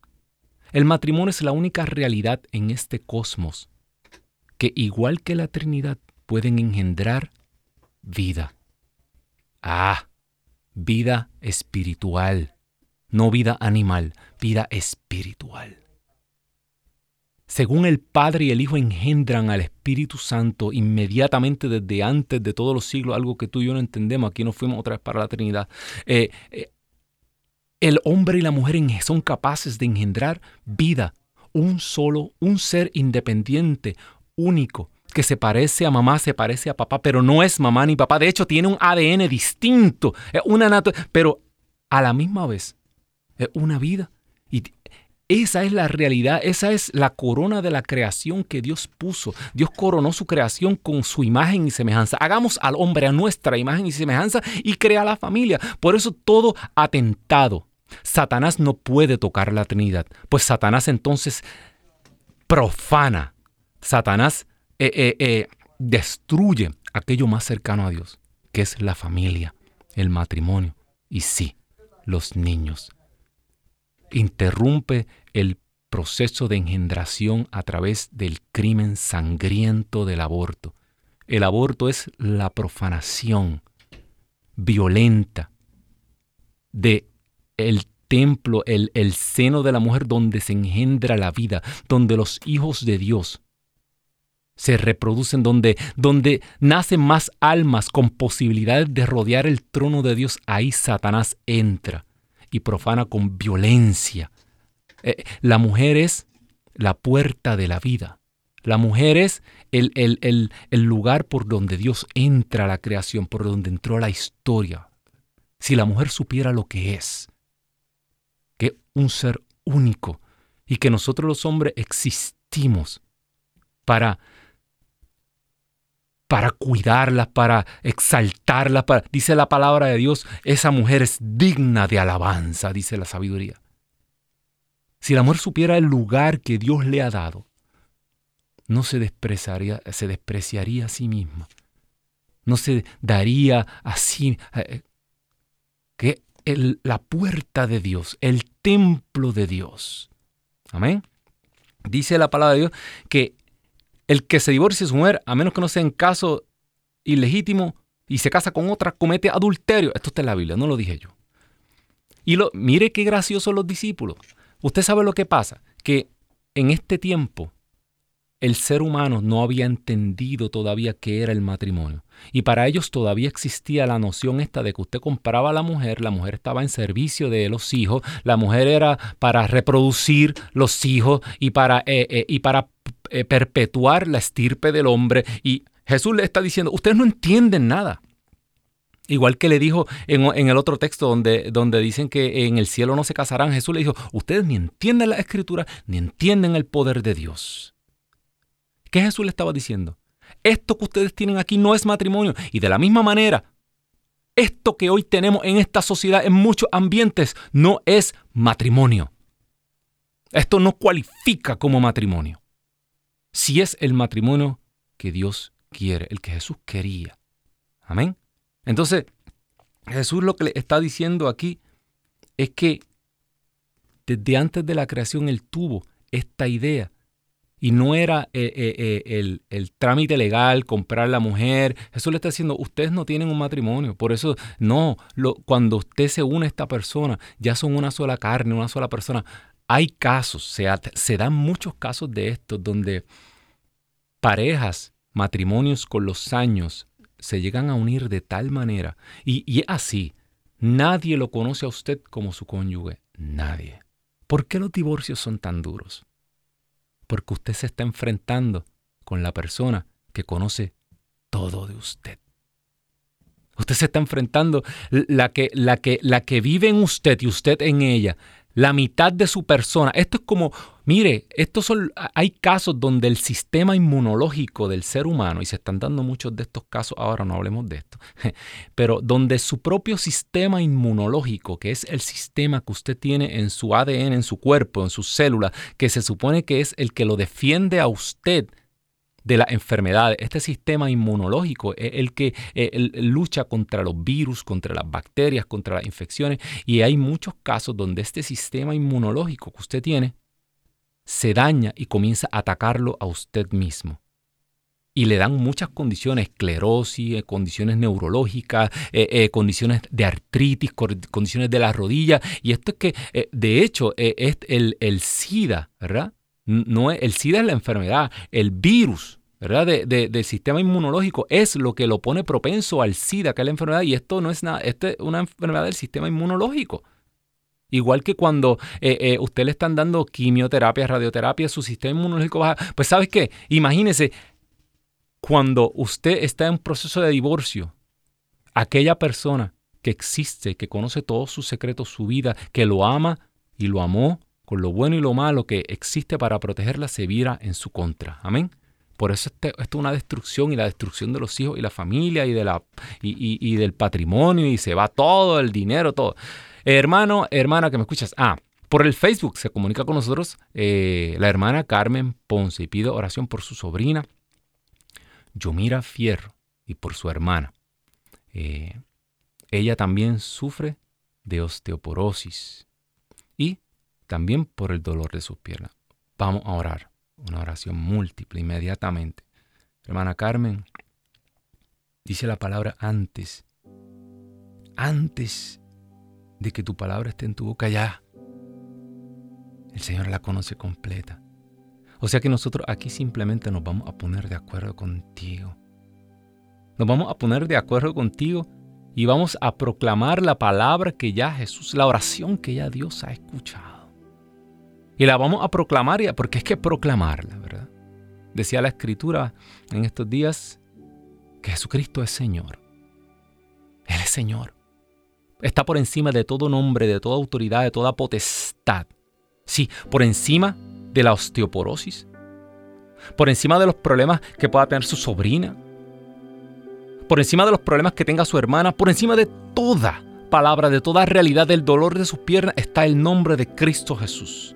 El matrimonio es la única realidad en este cosmos que igual que la Trinidad pueden engendrar vida. Ah, vida espiritual, no vida animal, vida espiritual. Según el Padre y el Hijo engendran al Espíritu Santo inmediatamente desde antes de todos los siglos, algo que tú y yo no entendemos, aquí nos fuimos otra vez para la Trinidad. Eh, eh, el hombre y la mujer son capaces de engendrar vida, un solo, un ser independiente, único, que se parece a mamá, se parece a papá, pero no es mamá ni papá. De hecho, tiene un ADN distinto, una pero a la misma vez es una vida. Y esa es la realidad, esa es la corona de la creación que Dios puso. Dios coronó su creación con su imagen y semejanza. Hagamos al hombre a nuestra imagen y semejanza y crea la familia. Por eso todo atentado Satanás no puede tocar la Trinidad, pues Satanás entonces profana, Satanás eh, eh, eh, destruye aquello más cercano a Dios, que es la familia, el matrimonio y sí, los niños. Interrumpe el proceso de engendración a través del crimen sangriento del aborto. El aborto es la profanación violenta de el templo, el, el seno de la mujer donde se engendra la vida, donde los hijos de Dios se reproducen, donde, donde nacen más almas con posibilidades de rodear el trono de Dios, ahí Satanás entra y profana con violencia. Eh, la mujer es la puerta de la vida. La mujer es el, el, el, el, lugar por donde Dios entra a la creación, por donde entró la historia. Si la mujer supiera lo que es, un ser único y que nosotros los hombres existimos para para cuidarla, para exaltarla, para, dice la palabra de Dios, esa mujer es digna de alabanza, dice la sabiduría. Si la mujer supiera el lugar que Dios le ha dado, no se despreciaría, se despreciaría a sí misma, no se daría así, la puerta de Dios, el templo de Dios. Amén. Dice la palabra de Dios que el que se divorcie de su mujer, a menos que no sea en caso ilegítimo y se casa con otra, comete adulterio. Esto está en la Biblia, no lo dije yo. Y lo, mire qué graciosos los discípulos. Usted sabe lo que pasa, que en este tiempo el ser humano no había entendido todavía qué era el matrimonio. Y para ellos todavía existía la noción esta de que usted compraba a la mujer, la mujer estaba en servicio de los hijos, la mujer era para reproducir los hijos y para, eh, eh, y para eh, perpetuar la estirpe del hombre. Y Jesús le está diciendo, ustedes no entienden nada. Igual que le dijo en, en, el otro texto donde, donde dicen que en el cielo no se casarán, Jesús le dijo, ustedes ni entienden la escritura, ni entienden el poder de Dios. ¿Qué Jesús le estaba diciendo? Esto que ustedes tienen aquí no es matrimonio. Y de la misma manera, esto que hoy tenemos en esta sociedad, en muchos ambientes, no es matrimonio. Esto no cualifica como matrimonio. Si es el matrimonio que Dios quiere, el que Jesús quería. Amén. Entonces, Jesús lo que le está diciendo aquí es que desde antes de la creación Él tuvo esta idea Y no era eh, eh, eh, el, trámite legal, comprar la mujer. Eso le está diciendo, ustedes no tienen un matrimonio. Por eso, no, lo, cuando usted se une a esta persona, ya son una sola carne, una sola persona. Hay casos, se, se dan muchos casos de estos donde parejas, matrimonios con los años, se llegan a unir de tal manera. Y, y es así. Nadie lo conoce a usted como su cónyuge. Nadie. ¿Por qué los divorcios son tan duros? Porque usted se está enfrentando con la persona que conoce todo de usted. Usted se está enfrentando la que, la que, la que vive en usted y usted en ella la mitad de su persona. Esto es como, mire, estos son, hay casos donde el sistema inmunológico del ser humano, y se están dando muchos de estos casos, ahora no hablemos de esto, [LAUGHS] pero donde su propio sistema inmunológico, que es el sistema que usted tiene en su ADN, en su cuerpo, en sus células, que se supone que es el que lo defiende a usted de las enfermedades. Este sistema inmunológico es el que eh, lucha contra los virus, contra las bacterias, contra las infecciones. Y hay muchos casos donde este sistema inmunológico que usted tiene se daña y comienza a atacarlo a usted mismo. Y le dan muchas condiciones, esclerosis, eh, condiciones neurológicas, eh, condiciones de artritis, condiciones de la rodilla. Y esto es que, de hecho, es el, el SIDA, ¿verdad? No el SIDA es la enfermedad, el virus ¿verdad? del sistema inmunológico es lo que lo pone propenso al SIDA, que es la enfermedad, y esto no es nada, esto es una enfermedad del sistema inmunológico. Igual que cuando eh, eh, usted le están dando quimioterapia, radioterapia, su sistema inmunológico baja. Pues ¿sabes qué? Imagínese, cuando usted está en proceso de divorcio, aquella persona que existe, que conoce todos sus secretos, su vida, que lo ama y lo amó con lo bueno y lo malo que existe para protegerla, se vira en su contra. Amén. Por eso este, esto es una destrucción y la destrucción de los hijos y la familia y, de la, y, del patrimonio y se va todo el dinero, todo. hermano, hermana que me escuchas, ah, por el Facebook se comunica con nosotros eh, la hermana Carmen Ponce y pide oración por su sobrina Yomira Fierro y por su hermana. Eh, ella también sufre de osteoporosis y también por el dolor de sus piernas. Vamos a orar, una oración múltiple inmediatamente. Hermana Carmen, dice la palabra antes, antes de que tu palabra esté en tu boca ya. El Señor la conoce completa. O sea que nosotros aquí simplemente nos vamos a poner de acuerdo contigo. Nos vamos a poner de acuerdo contigo y vamos a proclamar la palabra que ya Jesús, la oración que ya Dios ha escuchado. Y la vamos a proclamar, porque es que proclamarla, ¿verdad? Decía la escritura en estos días que Jesucristo es Señor. Él es Señor. Está por encima de todo nombre, de toda autoridad, de toda potestad. Sí, por encima de la osteoporosis. Por encima de los problemas que pueda tener su sobrina. Por encima de los problemas que tenga su hermana. Por encima de toda palabra, de toda realidad del dolor de sus piernas está el nombre de Cristo Jesús.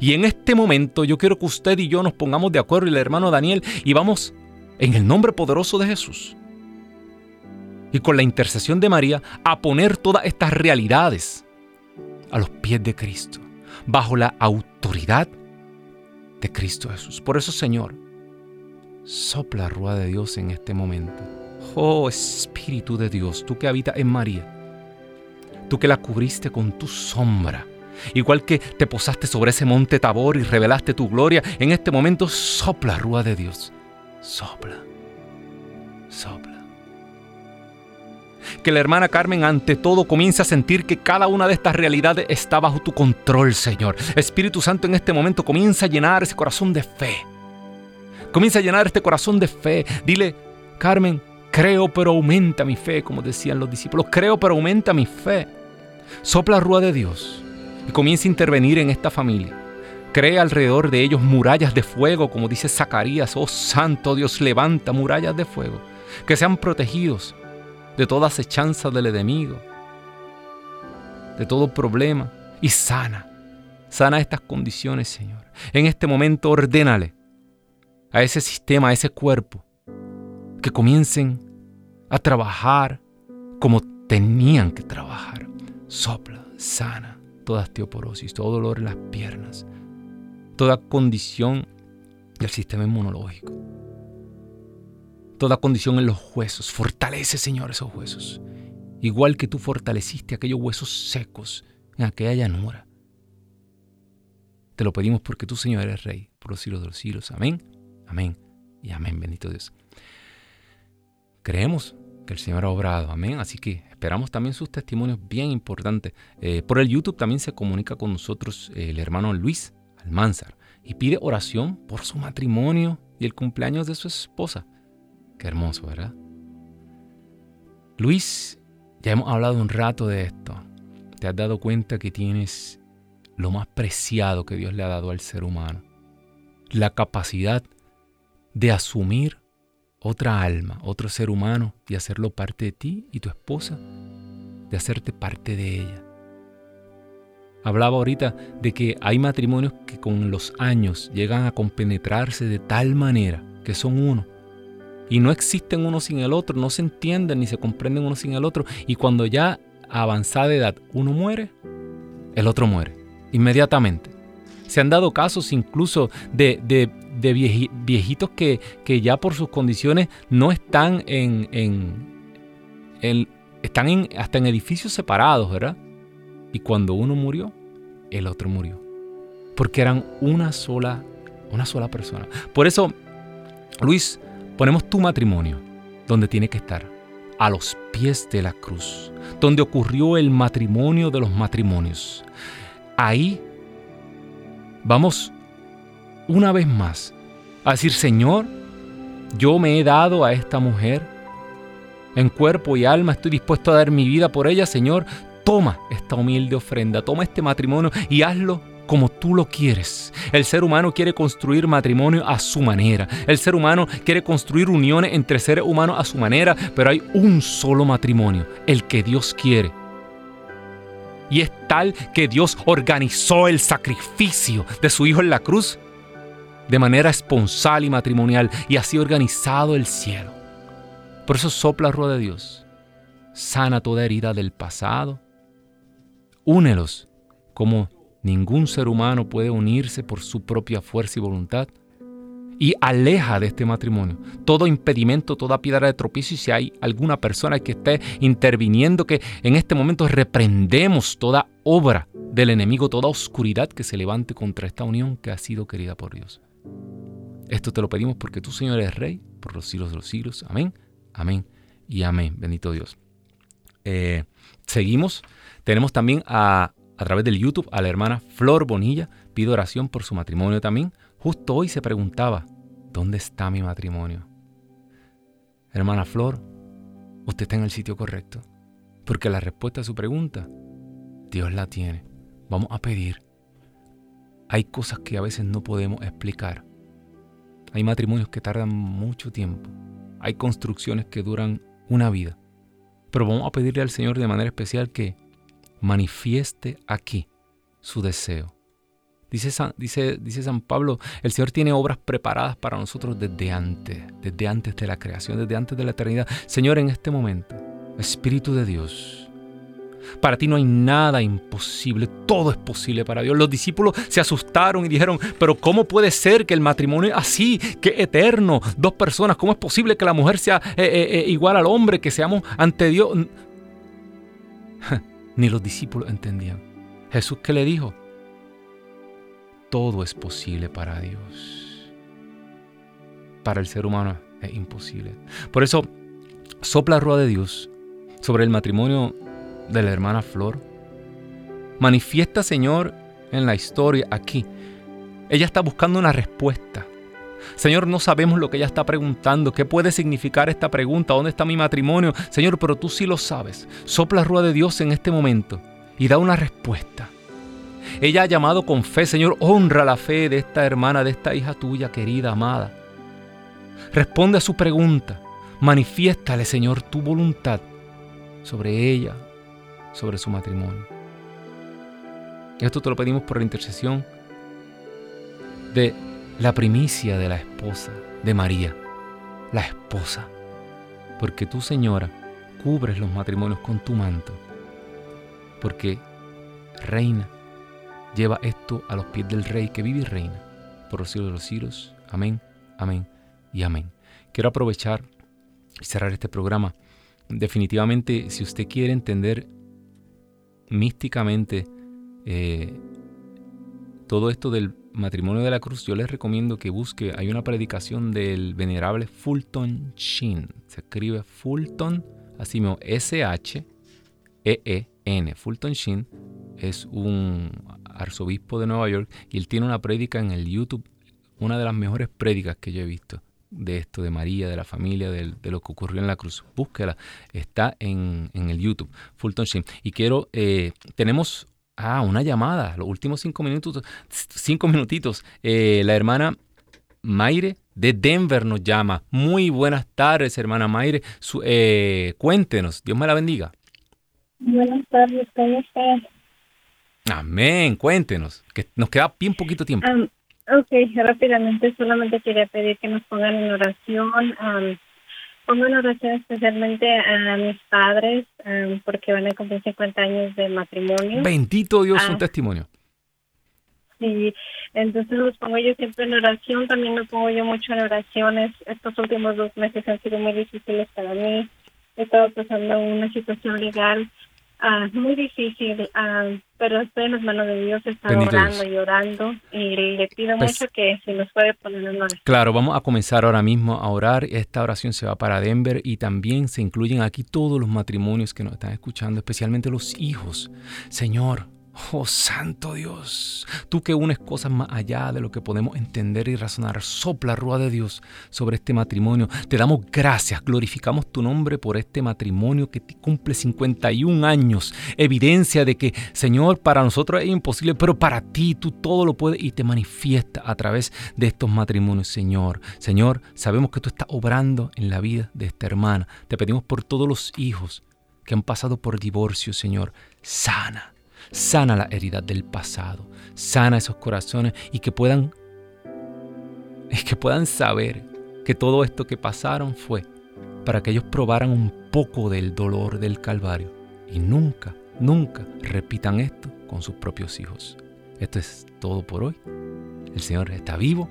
Y en este momento yo quiero que usted y yo nos pongamos de acuerdo y el hermano Daniel y vamos en el nombre poderoso de Jesús y con la intercesión de María a poner todas estas realidades a los pies de Cristo, bajo la autoridad de Cristo Jesús. Por eso, Señor, sopla rúa de Dios en este momento. Oh Espíritu de Dios, tú que habitas en María, tú que la cubriste con tu sombra Igual que te posaste sobre ese monte Tabor y revelaste tu gloria, en este momento sopla, Rúa de Dios. Sopla. Sopla. Que la hermana Carmen ante todo comience a sentir que cada una de estas realidades está bajo tu control, Señor. Espíritu Santo en este momento comienza a llenar ese corazón de fe. Comienza a llenar este corazón de fe. Dile, Carmen, creo pero aumenta mi fe, como decían los discípulos. Creo pero aumenta mi fe. Sopla Rúa de Dios y comienza a intervenir en esta familia. Crea alrededor de ellos murallas de fuego, como dice Zacarías, oh Santo Dios, levanta murallas de fuego, que sean protegidos de toda acechanza del enemigo, de todo problema, y sana, sana estas condiciones, Señor. En este momento ordénale a ese sistema, a ese cuerpo, que comiencen a trabajar como tenían que trabajar. Sopla, sana toda osteoporosis, todo dolor en las piernas, toda condición del sistema inmunológico. Toda condición en los huesos. Fortalece, Señor, esos huesos. Igual que tú fortaleciste aquellos huesos secos en aquella llanura. Te lo pedimos porque tú, Señor, eres Rey por los siglos de los siglos. Amén, amén y amén, bendito Dios. Creemos que el Señor ha obrado, amén. Así que esperamos también sus testimonios bien importantes. Eh, por el YouTube también se comunica con nosotros el hermano Luis Almanzar y pide oración por su matrimonio y el cumpleaños de su esposa. Qué hermoso, ¿verdad? Luis, ya hemos hablado un rato de esto. Te has dado cuenta que tienes lo más preciado que Dios le ha dado al ser humano. La capacidad de asumir otra alma, otro ser humano y hacerlo parte de ti y tu esposa, de hacerte parte de ella. Hablaba ahorita de que hay matrimonios que con los años llegan a compenetrarse de tal manera que son uno. Y no existen uno sin el otro, no se entienden ni se comprenden uno sin el otro. Y cuando ya a avanzada edad uno muere, el otro muere, inmediatamente. Se han dado casos incluso de, de, viejitos que, que, ya por sus condiciones no están en, en, están en, hasta en edificios separados, ¿verdad? Y cuando uno murió, el otro murió. Porque eran una sola, una sola persona. Por eso, Luis, ponemos tu matrimonio donde tiene que estar, a los pies de la cruz, donde ocurrió el matrimonio de los matrimonios. Ahí vamos una vez más a decir, Señor, yo me he dado a esta mujer en cuerpo y alma, estoy dispuesto a dar mi vida por ella, Señor, toma esta humilde ofrenda, toma este matrimonio y hazlo como tú lo quieres. El ser humano quiere construir matrimonio a su manera. El ser humano quiere construir uniones entre seres humanos a su manera, pero hay un solo matrimonio, el que Dios quiere. Y es tal que Dios organizó el sacrificio de su Hijo en la cruz de manera esponsal y matrimonial y así organizado el cielo. Por eso sopla rueda de Dios, sana toda herida del pasado, Únelos como ningún ser humano puede unirse por su propia fuerza y voluntad. Y aleja de este matrimonio todo impedimento, toda piedra de tropiezo. Y si hay alguna persona que esté interviniendo, que en este momento reprendemos toda obra del enemigo, toda oscuridad que se levante contra esta unión que ha sido querida por Dios. Esto te lo pedimos porque tú, Señor, eres Rey por los siglos de los siglos. Amén, amén y amén. Bendito Dios. Eh, seguimos tenemos también a, a través del YouTube a la hermana Flor Bonilla. Pido oración por su matrimonio también. Justo hoy se preguntaba, ¿dónde está mi matrimonio? Hermana Flor, usted está en el sitio correcto. Porque la respuesta a su pregunta, Dios la tiene. Vamos a pedir. Hay cosas que a veces no podemos explicar. Hay matrimonios que tardan mucho tiempo. Hay construcciones que duran una vida. Pero vamos a pedirle al Señor de manera especial que manifieste aquí su deseo. Dice San, dice, San Pablo, el Señor tiene obras preparadas para nosotros desde antes, desde antes de la creación, desde antes de la eternidad. Señor, en este momento, Espíritu de Dios, para ti no hay nada imposible, todo es posible para Dios. Los discípulos se asustaron y dijeron, pero ¿cómo puede ser que el matrimonio es así, que eterno, dos personas? ¿Cómo es posible que la mujer sea eh, eh, eh, igual al hombre, que seamos ante Dios? [LAUGHS] Ni los discípulos entendían. Jesús que le dijo, todo es posible para Dios. Para el ser humano es imposible. Por eso, sopla rueda de Dios sobre el matrimonio de la hermana Flor. Manifiesta, Señor, en la historia aquí. Ella está buscando una respuesta. Señor, no sabemos lo que ella está preguntando, qué puede significar esta pregunta, dónde está mi matrimonio. Señor, pero tú sí lo sabes. Sopla rueda de Dios en este momento y da una respuesta. Ella ha llamado con fe, Señor, honra la fe de esta hermana, de esta hija tuya, querida, amada. Responde a su pregunta. Manifiéstale, Señor, tu voluntad sobre ella, sobre su matrimonio. Esto te lo pedimos por la intercesión de la primicia de la esposa de María, la esposa, porque tú, Señora, cubres los matrimonios con tu manto, porque Reina lleva esto a los pies del Rey que vive y reina por los siglos de los siglos. Amén, amén y amén. Quiero aprovechar y cerrar este programa. Definitivamente, si usted quiere entender místicamente eh, todo esto del matrimonio de la cruz, yo les recomiendo que busque, hay una predicación del venerable Fulton Sheen, se escribe Fulton, así mismo, S-H-E-E-N, Fulton Sheen es un arzobispo de Nueva York y él tiene una prédica en el YouTube, una de las mejores prédicas que yo he visto de esto, de María, de la familia, de, lo que ocurrió en la cruz. Búsquela, está en, el YouTube, Fulton Sheen. Y quiero, eh, tenemos ah, una llamada, los últimos cinco minutos, cinco minutitos. Eh, la hermana Mayre de Denver nos llama. Muy buenas tardes, hermana Mayre. Eh, cuéntenos, Dios me la bendiga. Buenas tardes, ¿cómo estás? Amén, cuéntenos, que nos queda bien poquito tiempo. Ok, rápidamente solamente quería pedir que nos pongan en oración. pongo en oración especialmente a mis padres porque van a cumplir 50 años de matrimonio. Bendito Dios, ah. testimonio. Sí, entonces los pongo yo siempre en oración, también me pongo yo mucho en oraciones. Estos últimos dos meses han sido muy difíciles para mí. He estado pasando una situación legal Ah, muy difícil, ah, pero estoy en las manos de Dios, está orando y orando y le pido pues mucho que se nos puede poner en oración. Claro, vamos a comenzar ahora mismo a orar. Esta oración se va para Denver y también se incluyen aquí todos los matrimonios que nos están escuchando, especialmente los hijos. Señor, Oh Santo Dios, tú que unes cosas más allá de lo que podemos entender y razonar, sopla rúa de Dios sobre este matrimonio. Te damos gracias, glorificamos tu nombre por este matrimonio que cumple 51 años. Evidencia de que, Señor, para nosotros es imposible, pero para ti tú todo lo puedes y te manifiesta a través de estos matrimonios, Señor. Señor, sabemos que tú estás obrando en la vida de esta hermana. Te pedimos por todos los hijos que han pasado por divorcio, Señor. Sana sana la herida del pasado, sana esos corazones y que puedan, que puedan saber que todo esto que pasaron fue para que ellos probaran un poco del dolor del Calvario y nunca, nunca repitan esto con sus propios hijos. Esto es todo por hoy. El Señor está vivo.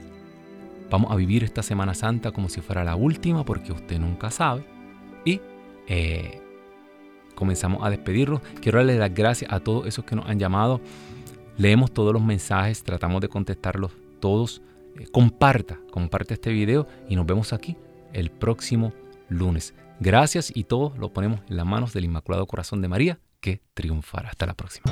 Vamos a vivir esta Semana Santa como si fuera la última porque usted nunca sabe. Y eh, comenzamos a despedirnos. Quiero darle las gracias a todos esos que nos han llamado. Leemos todos los mensajes, tratamos de contestarlos todos. Eh, comparta, comparte este video y nos vemos aquí el próximo lunes. Gracias y todo lo ponemos en las manos del Inmaculado Corazón de María que triunfará. Hasta la próxima.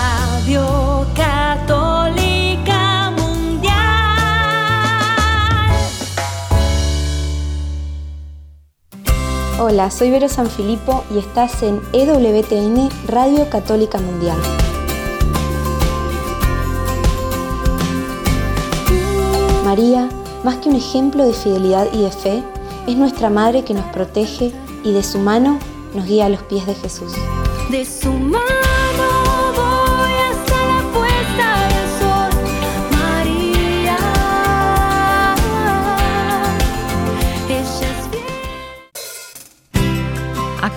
Hola, soy Vero Sanfilippo y estás en EWTN Radio Católica Mundial. María, más que un ejemplo de fidelidad y de fe, es nuestra Madre que nos protege y de su mano nos guía a los pies de Jesús. De su mano.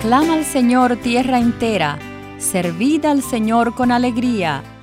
Aclama al Señor tierra entera, servid al Señor con alegría